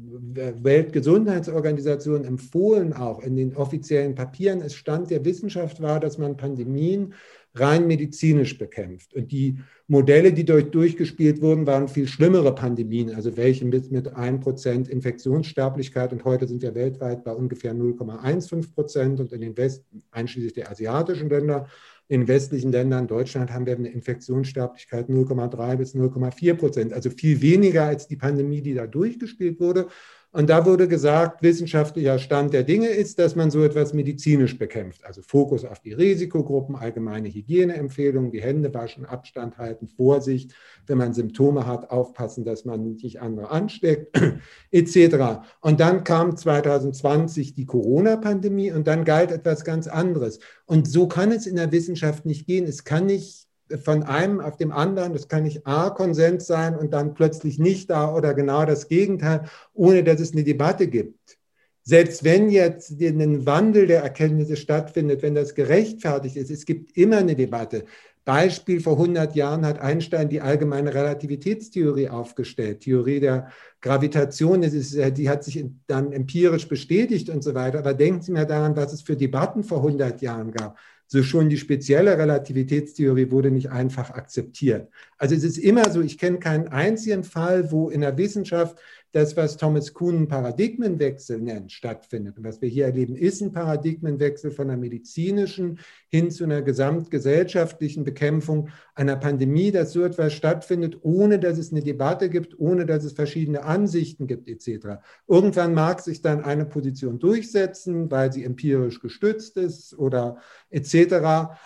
Weltgesundheitsorganisation empfohlen, auch in den offiziellen Papieren, es Stand der Wissenschaft war, dass man Pandemien rein medizinisch bekämpft. Und die Modelle, die dort durchgespielt wurden, waren viel schlimmere Pandemien, also welche mit, mit 1% Infektionssterblichkeit. Und heute sind wir weltweit bei ungefähr 0,15 Prozent und in den West, einschließlich der asiatischen Länder, in westlichen Ländern, Deutschland, haben wir eine Infektionssterblichkeit 0,3 bis 0,4 Prozent, also viel weniger als die Pandemie, die da durchgespielt wurde. Und da wurde gesagt, wissenschaftlicher Stand der Dinge ist, dass man so etwas medizinisch bekämpft. Also Fokus auf die Risikogruppen, allgemeine Hygieneempfehlungen, die Hände waschen, Abstand halten, Vorsicht, wenn man Symptome hat, aufpassen, dass man nicht andere ansteckt, etc. Und dann kam 2020 die Corona-Pandemie und dann galt etwas ganz anderes. Und so kann es in der Wissenschaft nicht gehen. Es kann nicht von einem auf dem anderen, das kann nicht A, Konsens sein und dann plötzlich nicht da oder genau das Gegenteil, ohne dass es eine Debatte gibt. Selbst wenn jetzt ein Wandel der Erkenntnisse stattfindet, wenn das gerechtfertigt ist, es gibt immer eine Debatte. Beispiel, vor 100 Jahren hat Einstein die allgemeine Relativitätstheorie aufgestellt, Theorie der Gravitation, ist, die hat sich dann empirisch bestätigt und so weiter. Aber denken Sie mal daran, was es für Debatten vor 100 Jahren gab so schon die spezielle Relativitätstheorie wurde nicht einfach akzeptiert. Also es ist immer so, ich kenne keinen einzigen Fall, wo in der Wissenschaft das, was Thomas Kuhn einen Paradigmenwechsel nennt, stattfindet. Und was wir hier erleben, ist ein Paradigmenwechsel von einer medizinischen hin zu einer gesamtgesellschaftlichen Bekämpfung einer Pandemie, dass so etwas stattfindet, ohne dass es eine Debatte gibt, ohne dass es verschiedene Ansichten gibt, etc. Irgendwann mag sich dann eine Position durchsetzen, weil sie empirisch gestützt ist oder etc.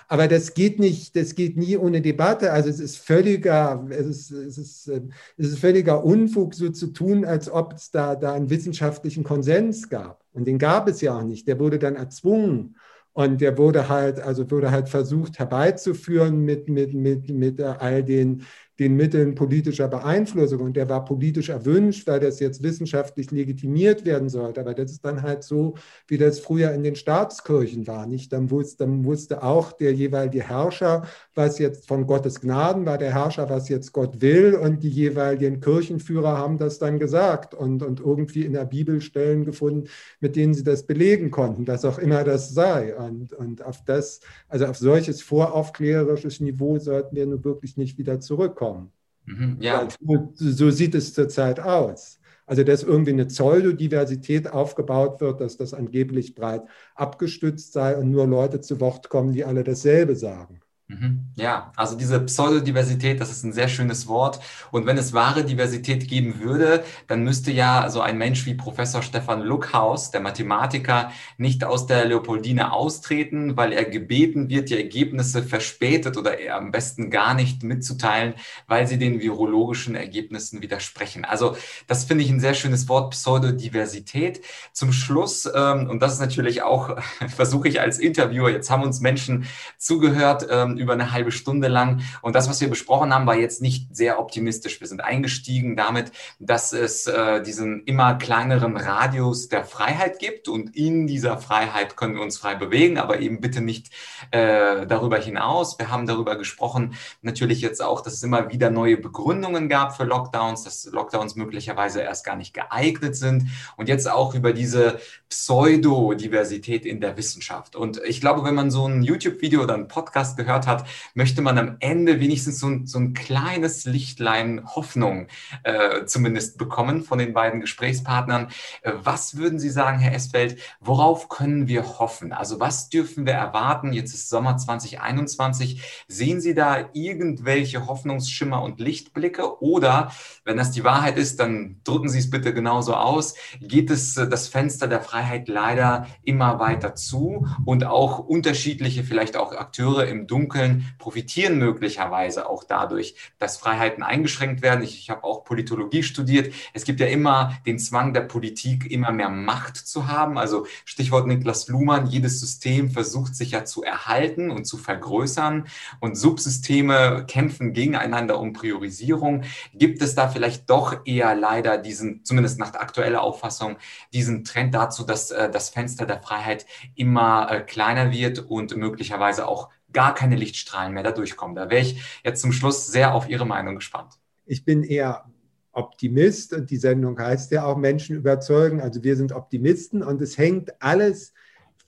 Aber das geht nicht, das geht nie ohne Debatte. Also es ist völliger, es ist, es ist, es ist völliger Unfug, so zu tun, als ob es da, da einen wissenschaftlichen Konsens gab. Und den gab es ja auch nicht. Der wurde dann erzwungen. Und der wurde halt, also wurde halt versucht herbeizuführen mit, mit, mit, mit all den den Mitteln politischer Beeinflussung. Und der war politisch erwünscht, weil das jetzt wissenschaftlich legitimiert werden sollte. Aber das ist dann halt so, wie das früher in den Staatskirchen war. Nicht? Dann, wusste, dann wusste auch der jeweilige Herrscher, was jetzt von Gottes Gnaden war, der Herrscher, was jetzt Gott will. Und die jeweiligen Kirchenführer haben das dann gesagt und, und irgendwie in der Bibel Stellen gefunden, mit denen sie das belegen konnten, was auch immer das sei. Und, und auf das, also auf solches voraufklärerisches Niveau sollten wir nun wirklich nicht wieder zurückkommen kommen. Mhm, ja. So, so sieht es zurzeit aus. Also, dass irgendwie eine Pseudodiversität aufgebaut wird, dass das angeblich breit abgestützt sei und nur Leute zu Wort kommen, die alle dasselbe sagen. Mhm. Ja, also diese Pseudodiversität, das ist ein sehr schönes Wort. Und wenn es wahre Diversität geben würde, dann müsste ja so ein Mensch wie Professor Stefan Luckhaus, der Mathematiker, nicht aus der Leopoldine austreten, weil er gebeten wird, die Ergebnisse verspätet oder eher am besten gar nicht mitzuteilen, weil sie den virologischen Ergebnissen widersprechen. Also das finde ich ein sehr schönes Wort, Pseudodiversität. Zum Schluss, ähm, und das ist natürlich auch, versuche ich als Interviewer, jetzt haben uns Menschen zugehört, ähm, über eine halbe Stunde lang. Und das, was wir besprochen haben, war jetzt nicht sehr optimistisch. Wir sind eingestiegen damit, dass es äh, diesen immer kleineren Radius der Freiheit gibt und in dieser Freiheit können wir uns frei bewegen, aber eben bitte nicht äh, darüber hinaus. Wir haben darüber gesprochen, natürlich jetzt auch, dass es immer wieder neue Begründungen gab für Lockdowns, dass Lockdowns möglicherweise erst gar nicht geeignet sind und jetzt auch über diese Pseudodiversität in der Wissenschaft. Und ich glaube, wenn man so ein YouTube-Video oder einen Podcast gehört hat, möchte man am Ende wenigstens so ein, so ein kleines Lichtlein Hoffnung äh, zumindest bekommen von den beiden Gesprächspartnern. Äh, was würden Sie sagen, Herr Esfeld, worauf können wir hoffen? Also was dürfen wir erwarten? Jetzt ist Sommer 2021. Sehen Sie da irgendwelche Hoffnungsschimmer und Lichtblicke? Oder wenn das die Wahrheit ist, dann drücken Sie es bitte genauso aus. Geht es äh, das Fenster der Freiheit leider immer weiter zu und auch unterschiedliche, vielleicht auch Akteure im Dunkeln profitieren möglicherweise auch dadurch, dass Freiheiten eingeschränkt werden. Ich, ich habe auch Politologie studiert. Es gibt ja immer den Zwang der Politik, immer mehr Macht zu haben. Also Stichwort Niklas Luhmann, jedes System versucht sich ja zu erhalten und zu vergrößern und Subsysteme kämpfen gegeneinander um Priorisierung. Gibt es da vielleicht doch eher leider diesen, zumindest nach aktueller Auffassung, diesen Trend dazu, dass äh, das Fenster der Freiheit immer äh, kleiner wird und möglicherweise auch gar keine Lichtstrahlen mehr da durchkommen. Da wäre ich jetzt zum Schluss sehr auf Ihre Meinung gespannt. Ich bin eher Optimist und die Sendung heißt ja auch Menschen überzeugen. Also wir sind Optimisten und es hängt alles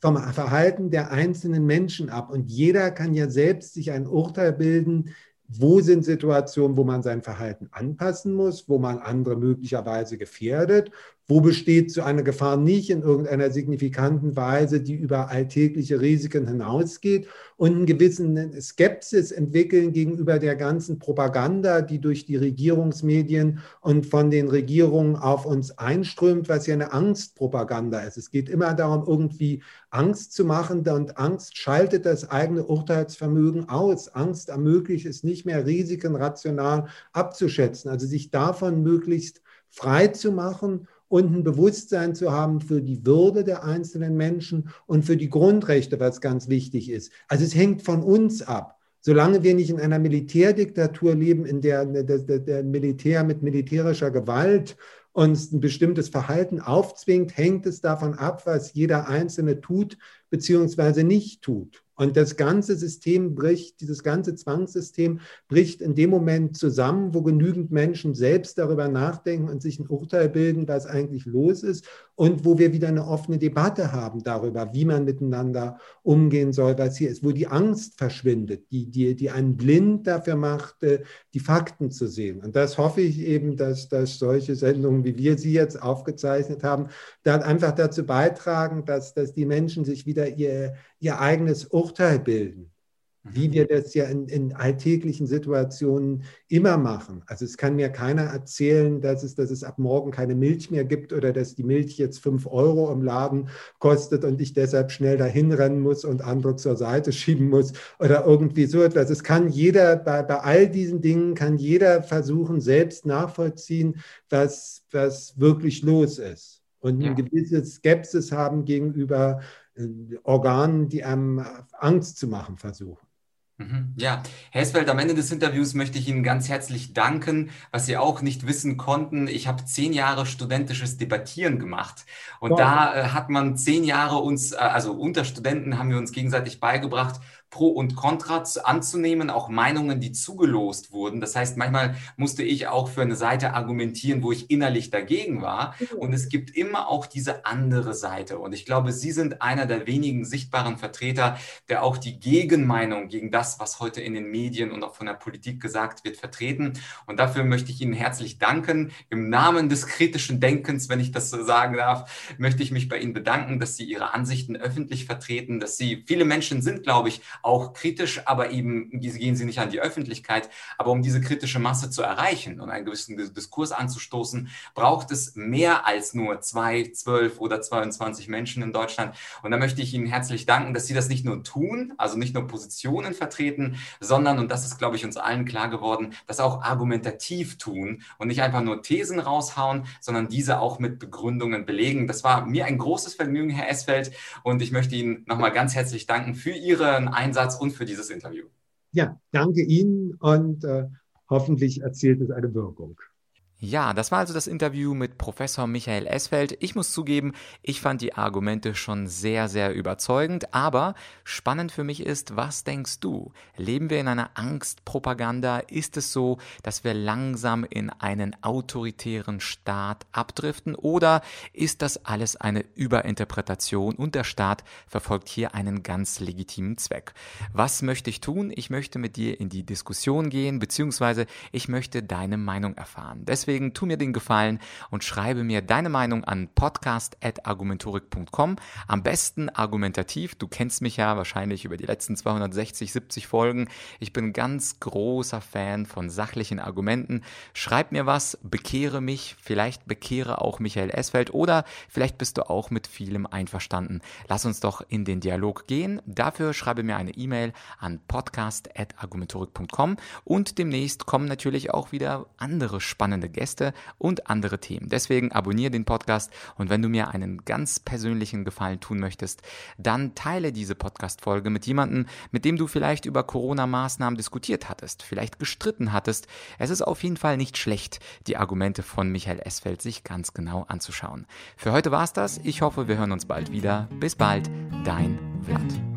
vom Verhalten der einzelnen Menschen ab. Und jeder kann ja selbst sich ein Urteil bilden, wo sind Situationen, wo man sein Verhalten anpassen muss, wo man andere möglicherweise gefährdet wo besteht so eine Gefahr nicht in irgendeiner signifikanten Weise, die über alltägliche Risiken hinausgeht und einen gewissen Skepsis entwickeln gegenüber der ganzen Propaganda, die durch die Regierungsmedien und von den Regierungen auf uns einströmt, was ja eine Angstpropaganda ist. Es geht immer darum, irgendwie Angst zu machen und Angst schaltet das eigene Urteilsvermögen aus. Angst ermöglicht es nicht mehr, Risiken rational abzuschätzen, also sich davon möglichst frei zu machen und ein Bewusstsein zu haben für die Würde der einzelnen Menschen und für die Grundrechte, was ganz wichtig ist. Also es hängt von uns ab. Solange wir nicht in einer Militärdiktatur leben, in der der, Militär mit militärischer Gewalt uns ein bestimmtes Verhalten aufzwingt, hängt es davon ab, was jeder Einzelne tut bzw. nicht tut. Und das ganze System bricht, dieses ganze Zwangssystem bricht in dem Moment zusammen, wo genügend Menschen selbst darüber nachdenken und sich ein Urteil bilden, was eigentlich los ist und wo wir wieder eine offene Debatte haben darüber, wie man miteinander umgehen soll, was hier ist, wo die Angst verschwindet, die, die, die einen blind dafür macht, äh, die Fakten zu sehen. Und das hoffe ich eben, dass, dass solche Sendungen, wie wir sie jetzt aufgezeichnet haben, dann einfach dazu beitragen, dass, dass die Menschen sich wieder ihr, ihr eigenes Urteil bilden wie wir das ja in, in, alltäglichen Situationen immer machen. Also es kann mir keiner erzählen, dass es, dass es ab morgen keine Milch mehr gibt oder dass die Milch jetzt fünf Euro im Laden kostet und ich deshalb schnell dahin rennen muss und andere zur Seite schieben muss oder irgendwie so etwas. Es kann jeder, bei, bei all diesen Dingen kann jeder versuchen, selbst nachvollziehen, was, was wirklich los ist. Und eine gewisse Skepsis haben gegenüber Organen, die einem Angst zu machen versuchen. Mhm. Ja, Hesfeld, am Ende des Interviews möchte ich Ihnen ganz herzlich danken, was Sie auch nicht wissen konnten. Ich habe zehn Jahre studentisches Debattieren gemacht und wow. da äh, hat man zehn Jahre uns, äh, also unter Studenten haben wir uns gegenseitig beigebracht, Pro und Contra anzunehmen, auch Meinungen, die zugelost wurden. Das heißt, manchmal musste ich auch für eine Seite argumentieren, wo ich innerlich dagegen war. Mhm. Und es gibt immer auch diese andere Seite. Und ich glaube, Sie sind einer der wenigen sichtbaren Vertreter, der auch die Gegenmeinung gegen das, was heute in den Medien und auch von der Politik gesagt wird, vertreten. Und dafür möchte ich Ihnen herzlich danken. Im Namen des kritischen Denkens, wenn ich das so sagen darf, möchte ich mich bei Ihnen bedanken, dass Sie Ihre Ansichten öffentlich vertreten, dass Sie, viele Menschen sind, glaube ich, auch kritisch, aber eben gehen sie nicht an die Öffentlichkeit. Aber um diese kritische Masse zu erreichen und einen gewissen Diskurs anzustoßen, braucht es mehr als nur zwei, zwölf oder 22 Menschen in Deutschland. Und da möchte ich Ihnen herzlich danken, dass Sie das nicht nur tun, also nicht nur Positionen vertreten, sondern, und das ist, glaube ich, uns allen klar geworden, das auch argumentativ tun und nicht einfach nur Thesen raushauen, sondern diese auch mit Begründungen belegen. Das war mir ein großes Vergnügen, Herr Esfeld, und ich möchte Ihnen nochmal ganz herzlich danken für Ihren Einsatz und für dieses Interview. Ja, danke Ihnen und äh, hoffentlich erzielt es eine Wirkung. Ja, das war also das Interview mit Professor Michael Esfeld. Ich muss zugeben, ich fand die Argumente schon sehr, sehr überzeugend, aber spannend für mich ist, was denkst du? Leben wir in einer Angstpropaganda? Ist es so, dass wir langsam in einen autoritären Staat abdriften oder ist das alles eine Überinterpretation und der Staat verfolgt hier einen ganz legitimen Zweck? Was möchte ich tun? Ich möchte mit dir in die Diskussion gehen, beziehungsweise ich möchte deine Meinung erfahren. Deswegen Deswegen tu mir den Gefallen und schreibe mir deine Meinung an podcast.argumentorik.com. Am besten argumentativ. Du kennst mich ja wahrscheinlich über die letzten 260, 70 Folgen. Ich bin ganz großer Fan von sachlichen Argumenten. Schreib mir was, bekehre mich, vielleicht bekehre auch Michael Esfeld oder vielleicht bist du auch mit vielem einverstanden. Lass uns doch in den Dialog gehen. Dafür schreibe mir eine E-Mail an podcast.argumentorik.com und demnächst kommen natürlich auch wieder andere spannende Gäste und andere Themen. Deswegen abonniere den Podcast und wenn du mir einen ganz persönlichen Gefallen tun möchtest, dann teile diese Podcast-Folge mit jemandem, mit dem du vielleicht über Corona-Maßnahmen diskutiert hattest, vielleicht gestritten hattest. Es ist auf jeden Fall nicht schlecht, die Argumente von Michael Esfeld sich ganz genau anzuschauen. Für heute war's das. Ich hoffe, wir hören uns bald wieder. Bis bald, dein Vlad.